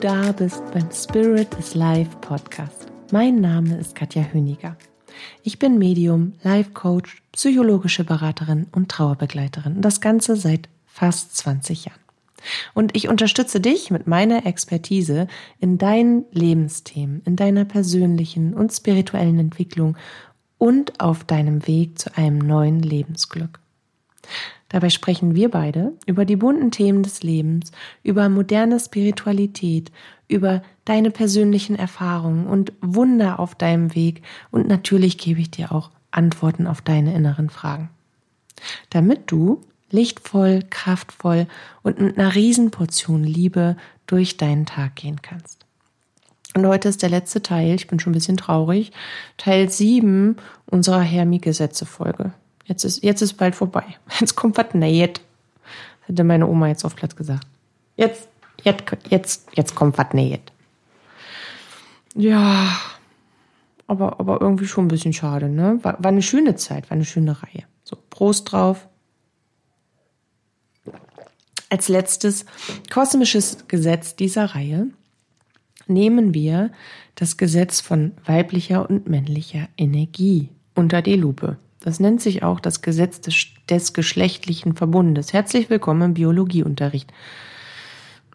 da bist beim Spirit is Life Podcast. Mein Name ist Katja Höniger. Ich bin Medium, Life Coach, psychologische Beraterin und Trauerbegleiterin. Das Ganze seit fast 20 Jahren. Und ich unterstütze dich mit meiner Expertise in deinen Lebensthemen, in deiner persönlichen und spirituellen Entwicklung und auf deinem Weg zu einem neuen Lebensglück. Dabei sprechen wir beide über die bunten Themen des Lebens, über moderne Spiritualität, über deine persönlichen Erfahrungen und Wunder auf deinem Weg und natürlich gebe ich dir auch Antworten auf deine inneren Fragen. Damit du lichtvoll, kraftvoll und mit einer Riesenportion Liebe durch deinen Tag gehen kannst. Und heute ist der letzte Teil, ich bin schon ein bisschen traurig, Teil 7 unserer Hermi-Gesetze-Folge. Jetzt ist, jetzt ist bald vorbei. Jetzt kommt was Neues. Hätte meine Oma jetzt auf Platz gesagt. Jetzt, jetzt, jetzt, jetzt kommt was Neues. Ja, aber, aber irgendwie schon ein bisschen schade, ne? War, war eine schöne Zeit, war eine schöne Reihe. So, Prost drauf. Als letztes kosmisches Gesetz dieser Reihe nehmen wir das Gesetz von weiblicher und männlicher Energie unter die Lupe. Das nennt sich auch das Gesetz des, des geschlechtlichen Verbundes. Herzlich willkommen im Biologieunterricht.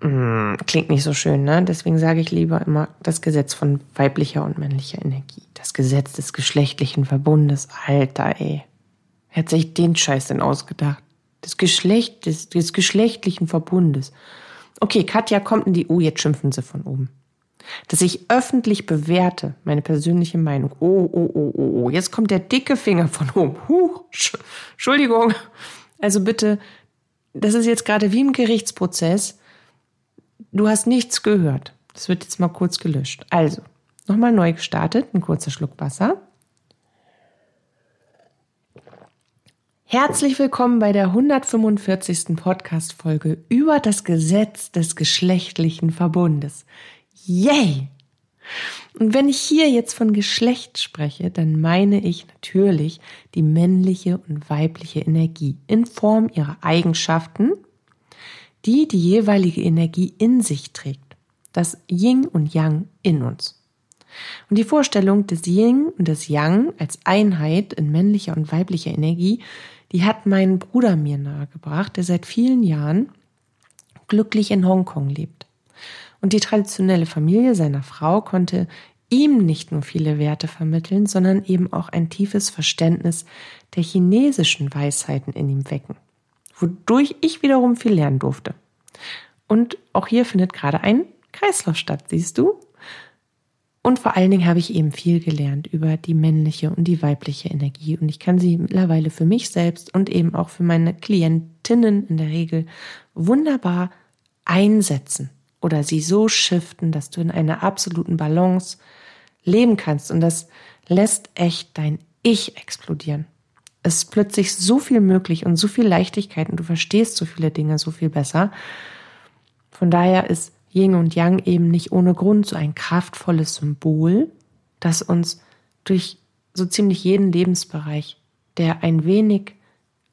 Hm, klingt nicht so schön, ne? Deswegen sage ich lieber immer das Gesetz von weiblicher und männlicher Energie. Das Gesetz des geschlechtlichen Verbundes. Alter, ey. Wer hat sich den Scheiß denn ausgedacht? Des Geschlecht, des, des geschlechtlichen Verbundes. Okay, Katja kommt in die U, jetzt schimpfen sie von oben dass ich öffentlich bewerte, meine persönliche Meinung. Oh, oh, oh, oh, oh, jetzt kommt der dicke Finger von oben. Huch, Entschuldigung. Also bitte, das ist jetzt gerade wie im Gerichtsprozess. Du hast nichts gehört. Das wird jetzt mal kurz gelöscht. Also, nochmal neu gestartet, ein kurzer Schluck Wasser. Herzlich willkommen bei der 145. Podcast-Folge über das Gesetz des geschlechtlichen Verbundes. Yay! Und wenn ich hier jetzt von Geschlecht spreche, dann meine ich natürlich die männliche und weibliche Energie in Form ihrer Eigenschaften, die die jeweilige Energie in sich trägt. Das Yin und Yang in uns. Und die Vorstellung des Yin und des Yang als Einheit in männlicher und weiblicher Energie, die hat mein Bruder mir nahegebracht, der seit vielen Jahren glücklich in Hongkong lebt. Und die traditionelle Familie seiner Frau konnte ihm nicht nur viele Werte vermitteln, sondern eben auch ein tiefes Verständnis der chinesischen Weisheiten in ihm wecken, wodurch ich wiederum viel lernen durfte. Und auch hier findet gerade ein Kreislauf statt, siehst du? Und vor allen Dingen habe ich eben viel gelernt über die männliche und die weibliche Energie. Und ich kann sie mittlerweile für mich selbst und eben auch für meine Klientinnen in der Regel wunderbar einsetzen oder sie so shiften, dass du in einer absoluten Balance leben kannst. Und das lässt echt dein Ich explodieren. Es ist plötzlich so viel möglich und so viel Leichtigkeit und du verstehst so viele Dinge so viel besser. Von daher ist Yin und Yang eben nicht ohne Grund so ein kraftvolles Symbol, das uns durch so ziemlich jeden Lebensbereich, der ein wenig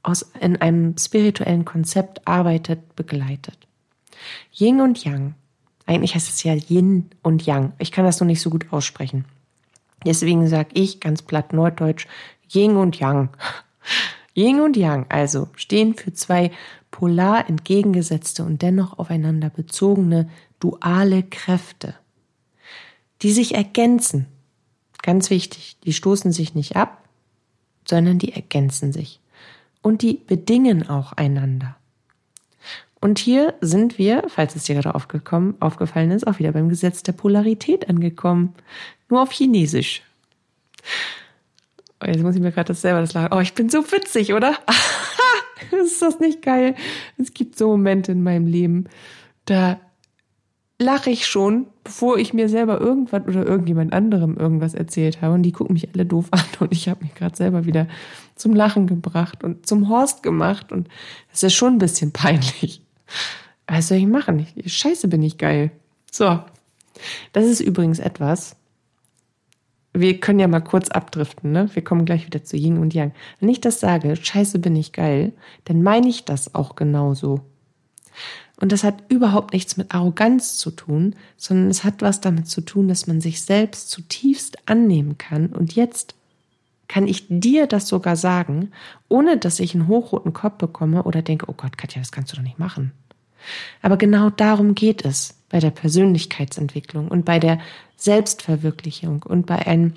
aus, in einem spirituellen Konzept arbeitet, begleitet. Yin und Yang. Eigentlich heißt es ja Yin und Yang. Ich kann das noch nicht so gut aussprechen. Deswegen sage ich ganz platt norddeutsch Yin und Yang. Yin und Yang also stehen für zwei polar entgegengesetzte und dennoch aufeinander bezogene duale Kräfte, die sich ergänzen. Ganz wichtig, die stoßen sich nicht ab, sondern die ergänzen sich. Und die bedingen auch einander. Und hier sind wir, falls es dir gerade aufgefallen ist, auch wieder beim Gesetz der Polarität angekommen. Nur auf Chinesisch. Oh, jetzt muss ich mir gerade das selber das lachen. Oh, ich bin so witzig, oder? ist das nicht geil? Es gibt so Momente in meinem Leben, da lache ich schon, bevor ich mir selber irgendwas oder irgendjemand anderem irgendwas erzählt habe. Und die gucken mich alle doof an und ich habe mich gerade selber wieder zum Lachen gebracht und zum Horst gemacht. Und das ist schon ein bisschen peinlich. Was soll ich machen? Scheiße, bin ich geil. So. Das ist übrigens etwas. Wir können ja mal kurz abdriften, ne? Wir kommen gleich wieder zu Yin und Yang. Wenn ich das sage, scheiße, bin ich geil, dann meine ich das auch genauso. Und das hat überhaupt nichts mit Arroganz zu tun, sondern es hat was damit zu tun, dass man sich selbst zutiefst annehmen kann. Und jetzt kann ich dir das sogar sagen, ohne dass ich einen hochroten Kopf bekomme oder denke, oh Gott, Katja, das kannst du doch nicht machen. Aber genau darum geht es bei der Persönlichkeitsentwicklung und bei der Selbstverwirklichung und bei einem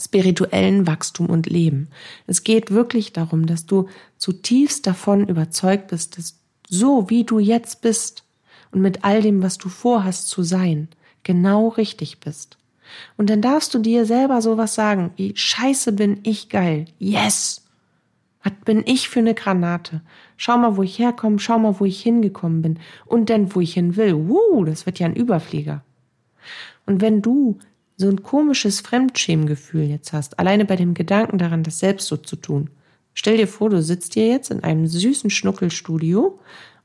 spirituellen Wachstum und Leben. Es geht wirklich darum, dass du zutiefst davon überzeugt bist, dass so wie du jetzt bist und mit all dem, was du vorhast zu sein, genau richtig bist. Und dann darfst du dir selber sowas sagen wie Scheiße bin ich geil. Yes. Was bin ich für eine Granate? Schau mal, wo ich herkomme, schau mal, wo ich hingekommen bin und dann, wo ich hin will. Wuh, das wird ja ein Überflieger. Und wenn du so ein komisches Fremdschämgefühl jetzt hast, alleine bei dem Gedanken daran, das selbst so zu tun, stell dir vor, du sitzt hier jetzt in einem süßen Schnuckelstudio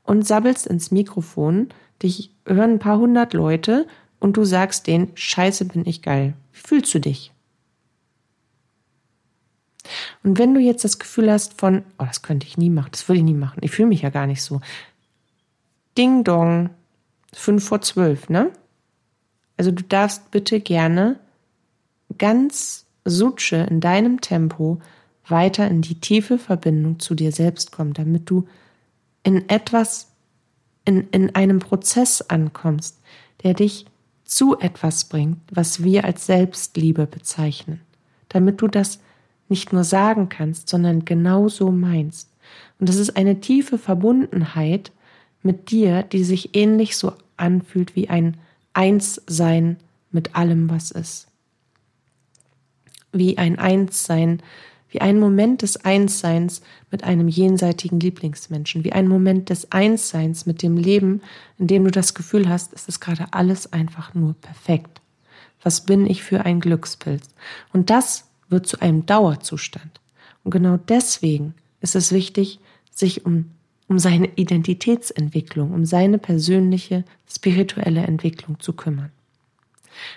und sabbelst ins Mikrofon, dich hören ein paar hundert Leute und du sagst denen, scheiße bin ich geil. Wie fühlst du dich? Und wenn du jetzt das Gefühl hast von, oh, das könnte ich nie machen, das würde ich nie machen, ich fühle mich ja gar nicht so. Ding dong, fünf vor zwölf, ne? Also du darfst bitte gerne ganz sutsche in deinem Tempo weiter in die tiefe Verbindung zu dir selbst kommen, damit du in etwas, in, in einem Prozess ankommst, der dich zu etwas bringt, was wir als Selbstliebe bezeichnen, damit du das nicht nur sagen kannst, sondern genau so meinst. Und das ist eine tiefe Verbundenheit mit dir, die sich ähnlich so anfühlt wie ein Einssein mit allem, was ist. Wie ein Einssein, wie ein Moment des Einsseins mit einem jenseitigen Lieblingsmenschen, wie ein Moment des Einsseins mit dem Leben, in dem du das Gefühl hast, es ist gerade alles einfach nur perfekt. Was bin ich für ein Glückspilz? Und das wird zu einem Dauerzustand. Und genau deswegen ist es wichtig, sich um, um seine Identitätsentwicklung, um seine persönliche spirituelle Entwicklung zu kümmern.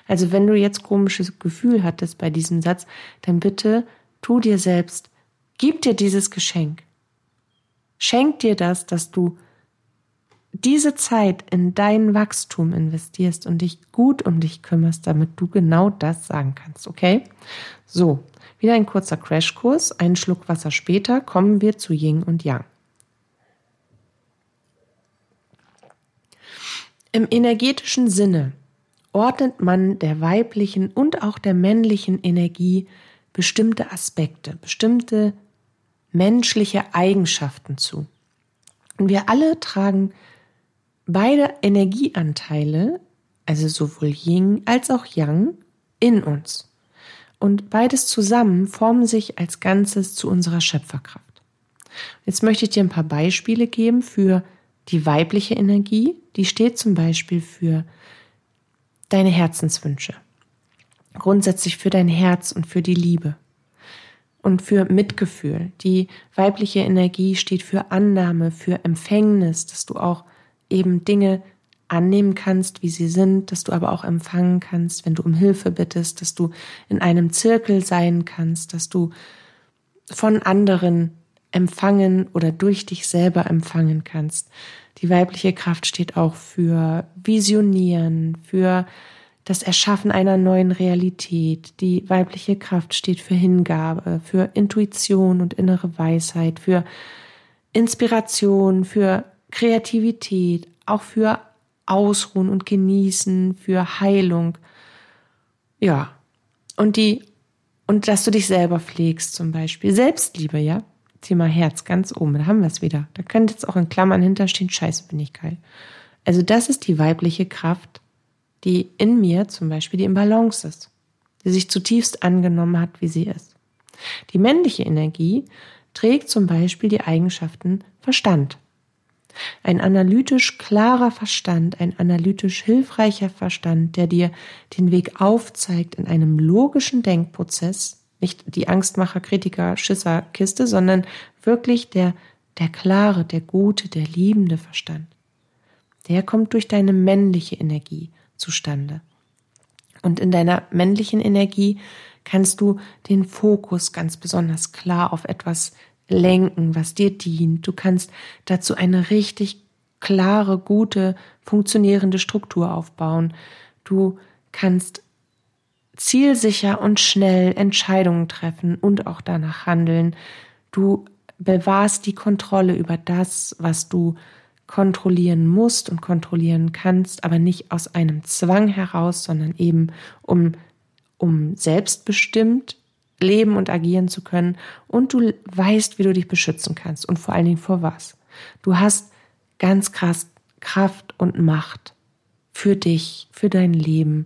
Also wenn du jetzt komisches Gefühl hattest bei diesem Satz, dann bitte tu dir selbst, gib dir dieses Geschenk. Schenk dir das, dass du diese Zeit in dein Wachstum investierst und dich gut um dich kümmerst, damit du genau das sagen kannst, okay? So, wieder ein kurzer Crashkurs, einen Schluck Wasser später kommen wir zu Yin und Yang. Im energetischen Sinne ordnet man der weiblichen und auch der männlichen Energie bestimmte Aspekte, bestimmte menschliche Eigenschaften zu. Und wir alle tragen beide Energieanteile, also sowohl Yin als auch Yang, in uns. Und beides zusammen formen sich als Ganzes zu unserer Schöpferkraft. Jetzt möchte ich dir ein paar Beispiele geben für die weibliche Energie. Die steht zum Beispiel für deine Herzenswünsche. Grundsätzlich für dein Herz und für die Liebe. Und für Mitgefühl. Die weibliche Energie steht für Annahme, für Empfängnis, dass du auch eben Dinge annehmen kannst, wie sie sind, dass du aber auch empfangen kannst, wenn du um Hilfe bittest, dass du in einem Zirkel sein kannst, dass du von anderen empfangen oder durch dich selber empfangen kannst. Die weibliche Kraft steht auch für Visionieren, für das Erschaffen einer neuen Realität. Die weibliche Kraft steht für Hingabe, für Intuition und innere Weisheit, für Inspiration, für Kreativität, auch für Ausruhen und Genießen, für Heilung. Ja. Und die, und dass du dich selber pflegst zum Beispiel. Selbstliebe, ja. Thema Herz ganz oben. Da haben wir es wieder. Da könnte jetzt auch in Klammern hinterstehen, scheiße, bin ich geil. Also das ist die weibliche Kraft, die in mir zum Beispiel die im Balance ist. Die sich zutiefst angenommen hat, wie sie ist. Die männliche Energie trägt zum Beispiel die Eigenschaften Verstand, ein analytisch klarer Verstand, ein analytisch hilfreicher Verstand, der dir den Weg aufzeigt in einem logischen Denkprozess, nicht die Angstmacher, Kritiker, Schisser, Kiste, sondern wirklich der, der klare, der gute, der liebende Verstand. Der kommt durch deine männliche Energie zustande. Und in deiner männlichen Energie kannst du den Fokus ganz besonders klar auf etwas lenken, was dir dient. Du kannst dazu eine richtig klare, gute, funktionierende Struktur aufbauen. Du kannst zielsicher und schnell Entscheidungen treffen und auch danach handeln. Du bewahrst die Kontrolle über das, was du kontrollieren musst und kontrollieren kannst, aber nicht aus einem Zwang heraus, sondern eben um, um selbstbestimmt leben und agieren zu können. Und du weißt, wie du dich beschützen kannst und vor allen Dingen vor was. Du hast ganz krass Kraft und Macht für dich, für dein Leben,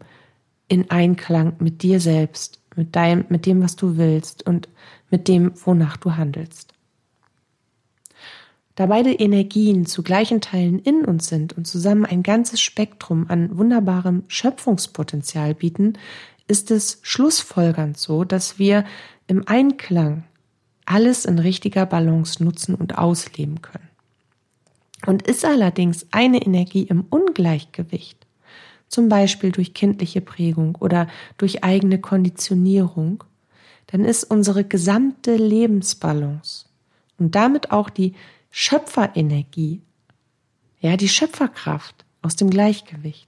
in Einklang mit dir selbst, mit deinem, mit dem, was du willst und mit dem, wonach du handelst. Da beide Energien zu gleichen Teilen in uns sind und zusammen ein ganzes Spektrum an wunderbarem Schöpfungspotenzial bieten, ist es schlussfolgernd so, dass wir im Einklang alles in richtiger Balance nutzen und ausleben können. Und ist allerdings eine Energie im Ungleichgewicht, zum Beispiel durch kindliche Prägung oder durch eigene Konditionierung, dann ist unsere gesamte Lebensbalance und damit auch die Schöpferenergie, ja, die Schöpferkraft aus dem Gleichgewicht.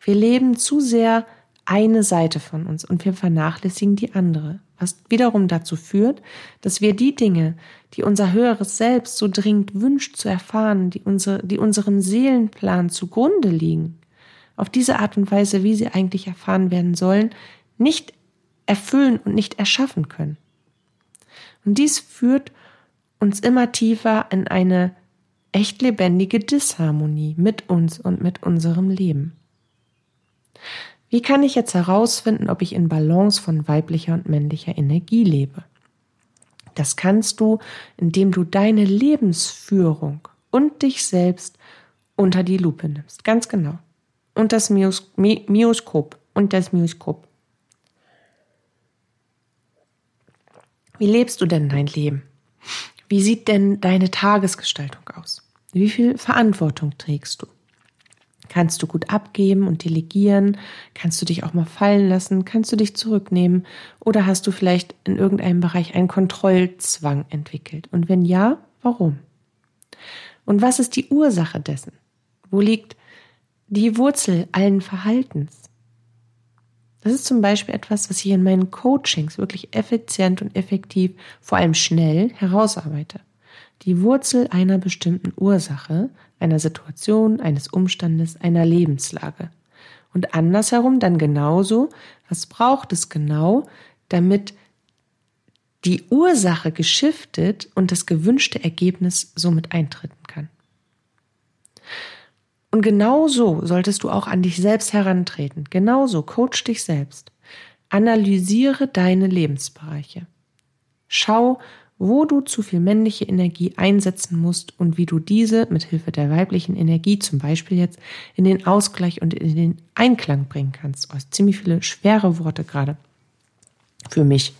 Wir leben zu sehr eine Seite von uns und wir vernachlässigen die andere, was wiederum dazu führt, dass wir die Dinge, die unser höheres Selbst so dringend wünscht zu erfahren, die, unsere, die unserem Seelenplan zugrunde liegen, auf diese Art und Weise, wie sie eigentlich erfahren werden sollen, nicht erfüllen und nicht erschaffen können. Und dies führt uns immer tiefer in eine echt lebendige Disharmonie mit uns und mit unserem Leben. Wie kann ich jetzt herausfinden, ob ich in Balance von weiblicher und männlicher Energie lebe? Das kannst du, indem du deine Lebensführung und dich selbst unter die Lupe nimmst. Ganz genau. Und das Mios Mi Mioskop. Und das Mioskop. Wie lebst du denn dein Leben? Wie sieht denn deine Tagesgestaltung aus? Wie viel Verantwortung trägst du? Kannst du gut abgeben und delegieren? Kannst du dich auch mal fallen lassen? Kannst du dich zurücknehmen? Oder hast du vielleicht in irgendeinem Bereich einen Kontrollzwang entwickelt? Und wenn ja, warum? Und was ist die Ursache dessen? Wo liegt die Wurzel allen Verhaltens? Das ist zum Beispiel etwas, was ich in meinen Coachings wirklich effizient und effektiv, vor allem schnell herausarbeite. Die Wurzel einer bestimmten Ursache, einer Situation, eines Umstandes, einer Lebenslage. Und andersherum dann genauso, was braucht es genau, damit die Ursache geschiftet und das gewünschte Ergebnis somit eintreten kann. Und genau so solltest du auch an dich selbst herantreten. Genauso coach dich selbst. Analysiere deine Lebensbereiche. Schau, wo du zu viel männliche Energie einsetzen musst und wie du diese mit Hilfe der weiblichen Energie zum Beispiel jetzt in den Ausgleich und in den Einklang bringen kannst. Oh, ziemlich viele schwere Worte gerade für mich.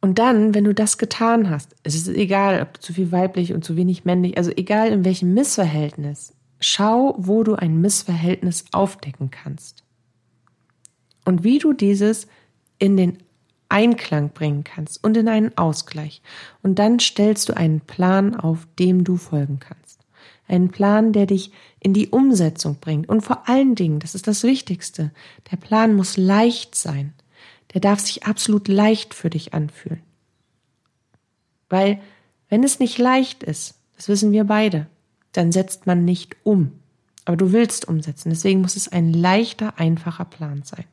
Und dann, wenn du das getan hast, es ist egal, ob du zu viel weiblich und zu wenig männlich, also egal in welchem Missverhältnis, schau, wo du ein Missverhältnis aufdecken kannst. Und wie du dieses in den Einklang bringen kannst und in einen Ausgleich. Und dann stellst du einen Plan auf, dem du folgen kannst. Einen Plan, der dich in die Umsetzung bringt. Und vor allen Dingen, das ist das Wichtigste, der Plan muss leicht sein der darf sich absolut leicht für dich anfühlen. Weil, wenn es nicht leicht ist, das wissen wir beide, dann setzt man nicht um. Aber du willst umsetzen. Deswegen muss es ein leichter, einfacher Plan sein.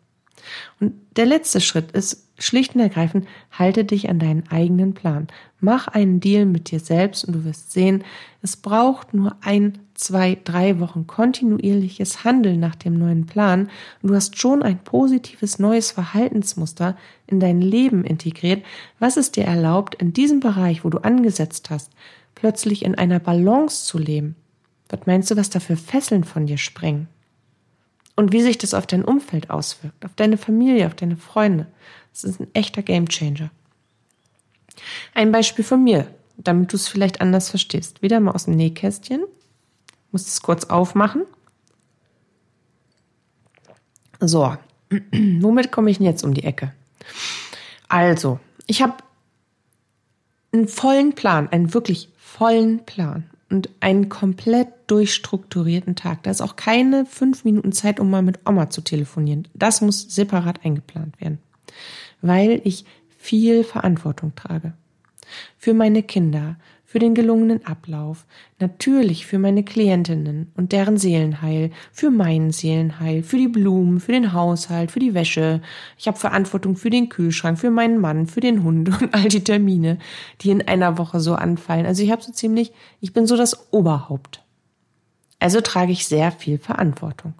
Und der letzte Schritt ist schlicht und ergreifend, halte dich an deinen eigenen Plan. Mach einen Deal mit dir selbst und du wirst sehen, es braucht nur ein, zwei, drei Wochen kontinuierliches Handeln nach dem neuen Plan und du hast schon ein positives neues Verhaltensmuster in dein Leben integriert, was es dir erlaubt, in diesem Bereich, wo du angesetzt hast, plötzlich in einer Balance zu leben. Was meinst du, was da für Fesseln von dir springen? und wie sich das auf dein Umfeld auswirkt, auf deine Familie, auf deine Freunde. Das ist ein echter Gamechanger. Ein Beispiel von mir, damit du es vielleicht anders verstehst. Wieder mal aus dem Nähkästchen. Muss es kurz aufmachen. So, womit komme ich denn jetzt um die Ecke? Also, ich habe einen vollen Plan, einen wirklich vollen Plan. und einen komplett durchstrukturierten Tag. Da ist auch keine fünf Minuten Zeit, um mal mit Oma zu telefonieren. Das muss separat eingeplant werden, weil ich viel Verantwortung trage. Für meine Kinder, für den gelungenen Ablauf, natürlich für meine Klientinnen und deren Seelenheil, für meinen Seelenheil, für die Blumen, für den Haushalt, für die Wäsche. Ich habe Verantwortung für den Kühlschrank, für meinen Mann, für den Hund und all die Termine, die in einer Woche so anfallen. Also ich habe so ziemlich, ich bin so das Oberhaupt. Also trage ich sehr viel Verantwortung.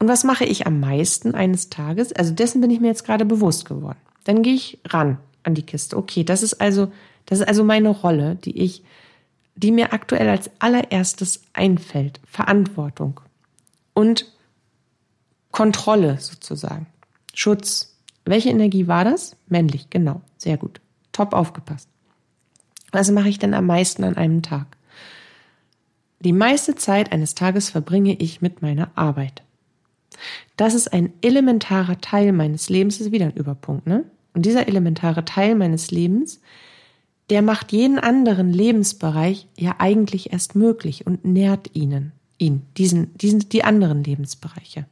Und was mache ich am meisten eines Tages? Also dessen bin ich mir jetzt gerade bewusst geworden. Dann gehe ich ran an die Kiste. Okay, das ist also das ist also meine Rolle, die ich, die mir aktuell als allererstes einfällt. Verantwortung und Kontrolle sozusagen. Schutz. Welche Energie war das? Männlich, genau. Sehr gut. Top aufgepasst. Was mache ich denn am meisten an einem Tag? Die meiste Zeit eines Tages verbringe ich mit meiner Arbeit. Das ist ein elementarer Teil meines Lebens, das ist wieder ein Überpunkt, ne? Und dieser elementare Teil meines Lebens der macht jeden anderen Lebensbereich ja eigentlich erst möglich und nährt ihnen, ihn, diesen, diesen, die anderen Lebensbereiche.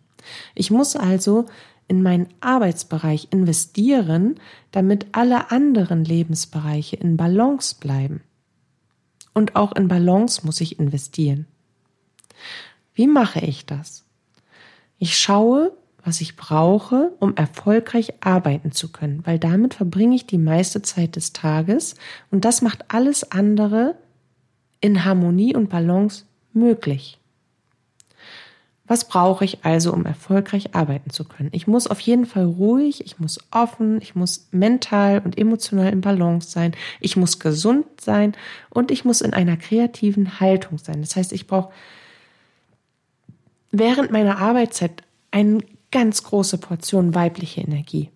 Ich muss also in meinen Arbeitsbereich investieren, damit alle anderen Lebensbereiche in Balance bleiben. Und auch in Balance muss ich investieren. Wie mache ich das? Ich schaue, was ich brauche, um erfolgreich arbeiten zu können, weil damit verbringe ich die meiste Zeit des Tages und das macht alles andere in Harmonie und Balance möglich. Was brauche ich also, um erfolgreich arbeiten zu können? Ich muss auf jeden Fall ruhig, ich muss offen, ich muss mental und emotional in Balance sein, ich muss gesund sein und ich muss in einer kreativen Haltung sein. Das heißt, ich brauche während meiner Arbeitszeit einen ganz große Portion weibliche Energie.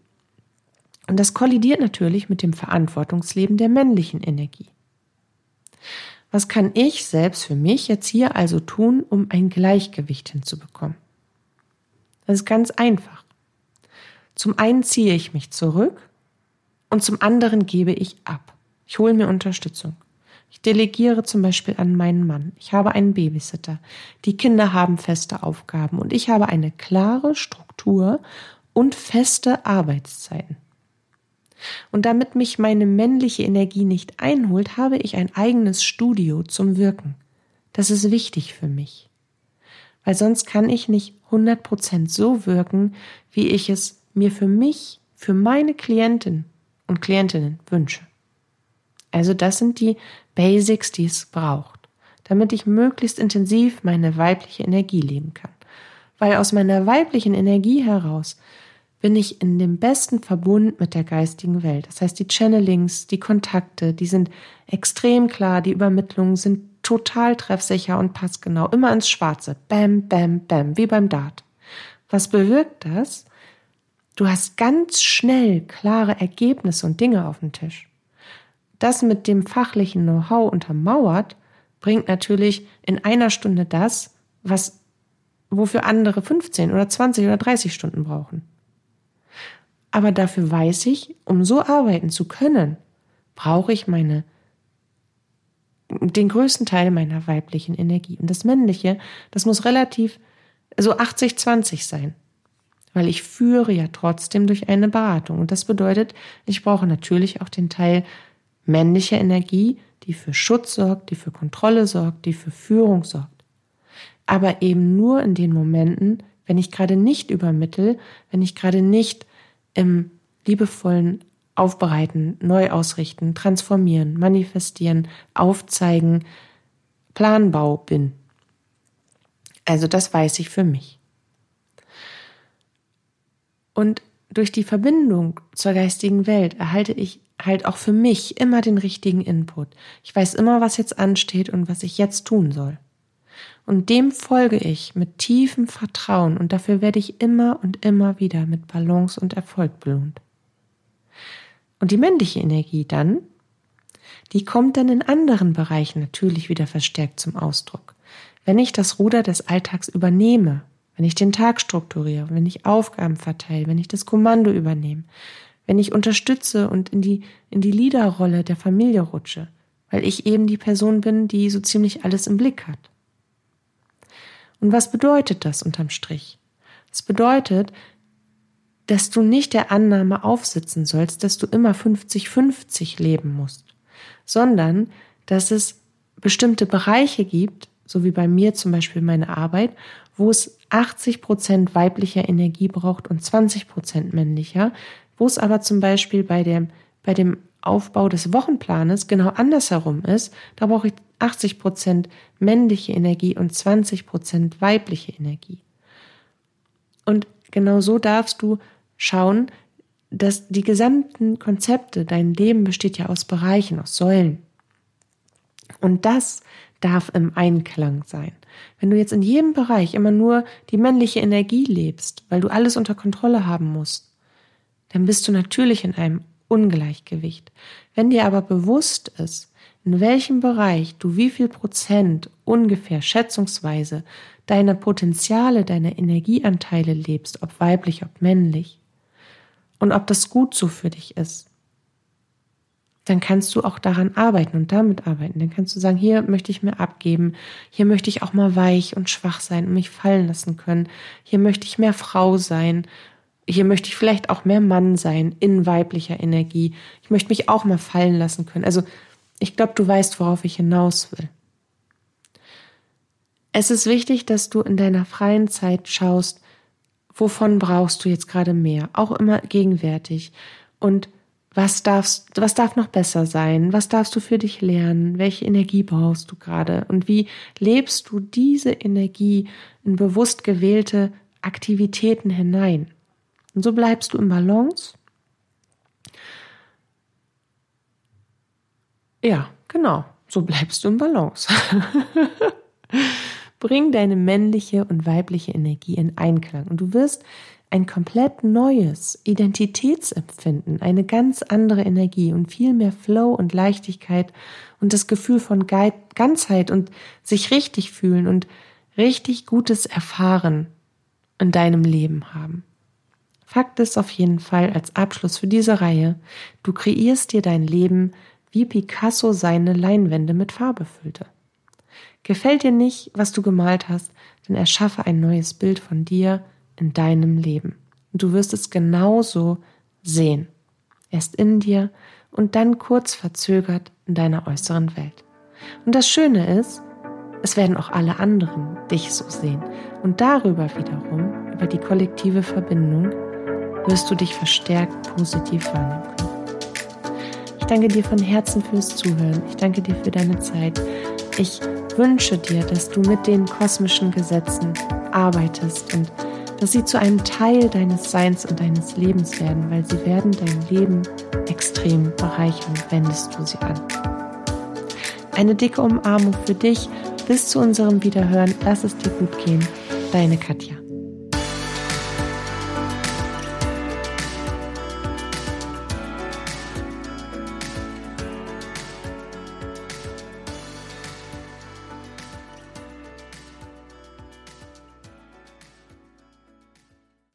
Und das kollidiert natürlich mit dem Verantwortungsleben der männlichen Energie. Was kann ich selbst für mich jetzt hier also tun, um ein Gleichgewicht hinzubekommen? Das ist ganz einfach. Zum einen ziehe ich mich zurück und zum anderen gebe ich ab. Ich hole mir Unterstützung. Ich delegiere zum Beispiel an meinen Mann. Ich habe einen Babysitter. Die Kinder haben feste Aufgaben und ich habe eine klare Struktur und feste Arbeitszeiten. Und damit mich meine männliche Energie nicht einholt, habe ich ein eigenes Studio zum Wirken. Das ist wichtig für mich. Weil sonst kann ich nicht 100% so wirken, wie ich es mir für mich, für meine Klienten und Klientinnen wünsche. Also das sind die Basics, die es braucht, damit ich möglichst intensiv meine weibliche Energie leben kann. Weil aus meiner weiblichen Energie heraus bin ich in dem besten Verbund mit der geistigen Welt. Das heißt, die Channelings, die Kontakte, die sind extrem klar, die Übermittlungen sind total treffsicher und passgenau, immer ins Schwarze. Bam, bam, bam, wie beim Dart. Was bewirkt das? Du hast ganz schnell klare Ergebnisse und Dinge auf dem Tisch das mit dem fachlichen Know-how untermauert, bringt natürlich in einer Stunde das, was wofür andere 15 oder 20 oder 30 Stunden brauchen. Aber dafür weiß ich, um so arbeiten zu können, brauche ich meine den größten Teil meiner weiblichen Energie. Und das männliche, das muss relativ so 80-20 sein. Weil ich führe ja trotzdem durch eine Beratung. Und das bedeutet, ich brauche natürlich auch den Teil männliche Energie, die für Schutz sorgt, die für Kontrolle sorgt, die für Führung sorgt. Aber eben nur in den Momenten, wenn ich gerade nicht übermittel, wenn ich gerade nicht im liebevollen Aufbereiten, neu ausrichten, transformieren, manifestieren, aufzeigen, Planbau bin. Also das weiß ich für mich. Und durch die Verbindung zur geistigen Welt erhalte ich halt auch für mich immer den richtigen Input. Ich weiß immer, was jetzt ansteht und was ich jetzt tun soll. Und dem folge ich mit tiefem Vertrauen und dafür werde ich immer und immer wieder mit Balance und Erfolg belohnt. Und die männliche Energie dann, die kommt dann in anderen Bereichen natürlich wieder verstärkt zum Ausdruck. Wenn ich das Ruder des Alltags übernehme, wenn ich den Tag strukturiere, wenn ich Aufgaben verteile, wenn ich das Kommando übernehme, wenn ich unterstütze und in die, in die Leaderrolle der Familie rutsche, weil ich eben die Person bin, die so ziemlich alles im Blick hat. Und was bedeutet das unterm Strich? Es bedeutet, dass du nicht der Annahme aufsitzen sollst, dass du immer 50-50 leben musst, sondern dass es bestimmte Bereiche gibt, so wie bei mir zum Beispiel meine Arbeit, wo es 80 Prozent weiblicher Energie braucht und 20 Prozent männlicher, wo es aber zum Beispiel bei dem, bei dem Aufbau des Wochenplanes genau andersherum ist. Da brauche ich 80 Prozent männliche Energie und 20 Prozent weibliche Energie. Und genau so darfst du schauen, dass die gesamten Konzepte, dein Leben besteht ja aus Bereichen, aus Säulen. Und das darf im Einklang sein. Wenn du jetzt in jedem Bereich immer nur die männliche Energie lebst, weil du alles unter Kontrolle haben musst, dann bist du natürlich in einem Ungleichgewicht. Wenn dir aber bewusst ist, in welchem Bereich du wie viel Prozent ungefähr schätzungsweise deine Potenziale, deine Energieanteile lebst, ob weiblich, ob männlich, und ob das gut so für dich ist, dann kannst du auch daran arbeiten und damit arbeiten. Dann kannst du sagen, hier möchte ich mir abgeben, hier möchte ich auch mal weich und schwach sein und mich fallen lassen können, hier möchte ich mehr Frau sein hier möchte ich vielleicht auch mehr Mann sein in weiblicher Energie. Ich möchte mich auch mal fallen lassen können. Also ich glaube, du weißt, worauf ich hinaus will. Es ist wichtig, dass du in deiner freien Zeit schaust, wovon brauchst du jetzt gerade mehr, auch immer gegenwärtig. Und was darfst, was darf noch besser sein? Was darfst du für dich lernen? Welche Energie brauchst du gerade? Und wie lebst du diese Energie in bewusst gewählte Aktivitäten hinein? Und so bleibst du im Balance. Ja, genau, so bleibst du im Balance. Bring deine männliche und weibliche Energie in Einklang und du wirst ein komplett neues Identitätsempfinden, eine ganz andere Energie und viel mehr Flow und Leichtigkeit und das Gefühl von Ganzheit und sich richtig fühlen und richtig gutes Erfahren in deinem Leben haben. Fakt ist auf jeden Fall als Abschluss für diese Reihe, du kreierst dir dein Leben, wie Picasso seine Leinwände mit Farbe füllte. Gefällt dir nicht, was du gemalt hast, dann erschaffe ein neues Bild von dir in deinem Leben. Du wirst es genauso sehen. Erst in dir und dann kurz verzögert in deiner äußeren Welt. Und das Schöne ist, es werden auch alle anderen dich so sehen. Und darüber wiederum, über die kollektive Verbindung, wirst du dich verstärkt positiv wahrnehmen können. Ich danke dir von Herzen fürs Zuhören. Ich danke dir für deine Zeit. Ich wünsche dir, dass du mit den kosmischen Gesetzen arbeitest und dass sie zu einem Teil deines Seins und deines Lebens werden, weil sie werden dein Leben extrem bereichern, wendest du sie an. Eine dicke Umarmung für dich. Bis zu unserem Wiederhören. Lass es dir gut gehen. Deine Katja.